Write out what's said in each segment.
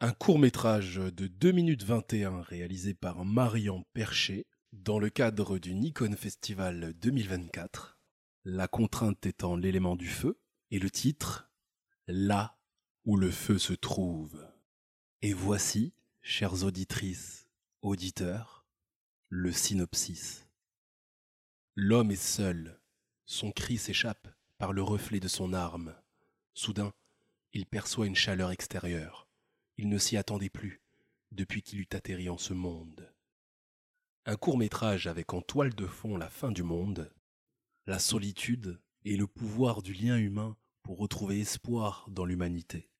Un court-métrage de 2 minutes 21 réalisé par Marian Percher dans le cadre du Nikon Festival 2024. La contrainte étant l'élément du feu et le titre Là où le feu se trouve. Et voici, chères auditrices, auditeurs, le synopsis. L'homme est seul. Son cri s'échappe par le reflet de son arme. Soudain, il perçoit une chaleur extérieure. Il ne s'y attendait plus depuis qu'il eut atterri en ce monde. Un court métrage avec en toile de fond la fin du monde, la solitude et le pouvoir du lien humain pour retrouver espoir dans l'humanité.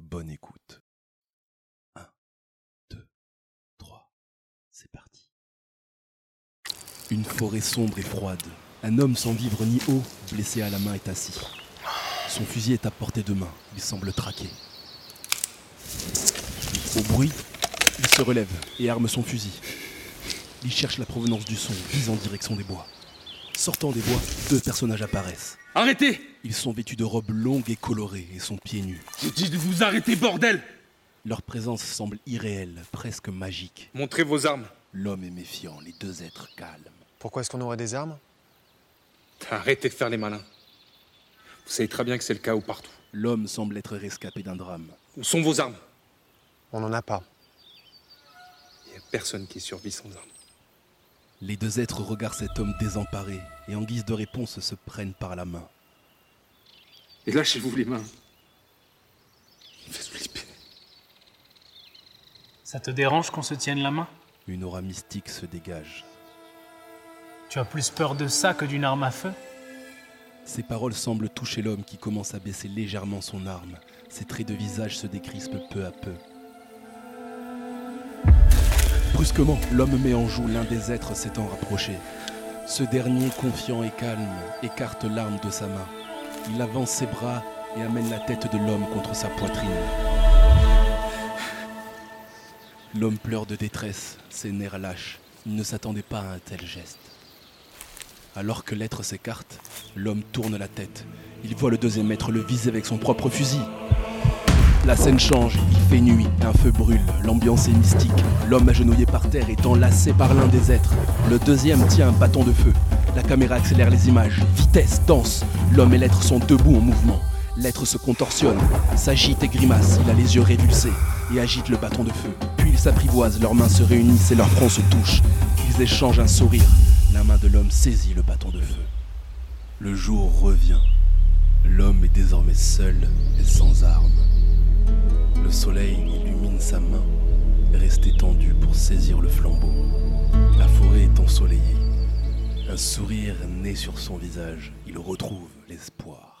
Bonne écoute. 1, 2, 3, c'est parti. Une forêt sombre et froide. Un homme sans vivre ni eau, blessé à la main, est assis. Son fusil est à portée de main. Il semble traqué. Au bruit, il se relève et arme son fusil. Il cherche la provenance du son, vise en direction des bois. Sortant des bois, deux personnages apparaissent. Arrêtez Ils sont vêtus de robes longues et colorées et sont pieds nus. Je dis de vous arrêter, bordel Leur présence semble irréelle, presque magique. Montrez vos armes. L'homme est méfiant, les deux êtres calmes. Pourquoi est-ce qu'on aurait des armes? Arrêtez de faire les malins. Vous savez très bien que c'est le chaos partout. L'homme semble être rescapé d'un drame. Où sont vos armes? On n'en a pas. Il n'y a personne qui survit sans armes. Les deux êtres regardent cet homme désemparé et en guise de réponse se prennent par la main. Et lâchez-vous les mains. Il me fait flipper. Ça te dérange qu'on se tienne la main? Une aura mystique se dégage. Tu as plus peur de ça que d'une arme à feu? Ces paroles semblent toucher l'homme qui commence à baisser légèrement son arme. Ses traits de visage se décrispent peu à peu. Brusquement, l'homme met en joue l'un des êtres s'étant rapproché. Ce dernier, confiant et calme, écarte l'arme de sa main. Il avance ses bras et amène la tête de l'homme contre sa poitrine. L'homme pleure de détresse, ses nerfs lâchent. Il ne s'attendait pas à un tel geste. Alors que l'être s'écarte, l'homme tourne la tête. Il voit le deuxième être le viser avec son propre fusil. La scène change, il fait nuit, un feu brûle, l'ambiance est mystique. L'homme agenouillé par terre est enlacé par l'un des êtres. Le deuxième tient un bâton de feu. La caméra accélère les images. Vitesse, danse. L'homme et l'être sont debout en mouvement. L'être se contorsionne, s'agite et grimace. Il a les yeux révulsés et agite le bâton de feu. Puis ils s'apprivoisent, leurs mains se réunissent et leurs fronts se touchent. Ils échangent un sourire. La main de l'homme saisit le bâton de feu. Le jour revient. L'homme est désormais seul et sans armes. Le soleil illumine sa main, restée tendue pour saisir le flambeau. La forêt est ensoleillée. Un sourire naît sur son visage. Il retrouve l'espoir.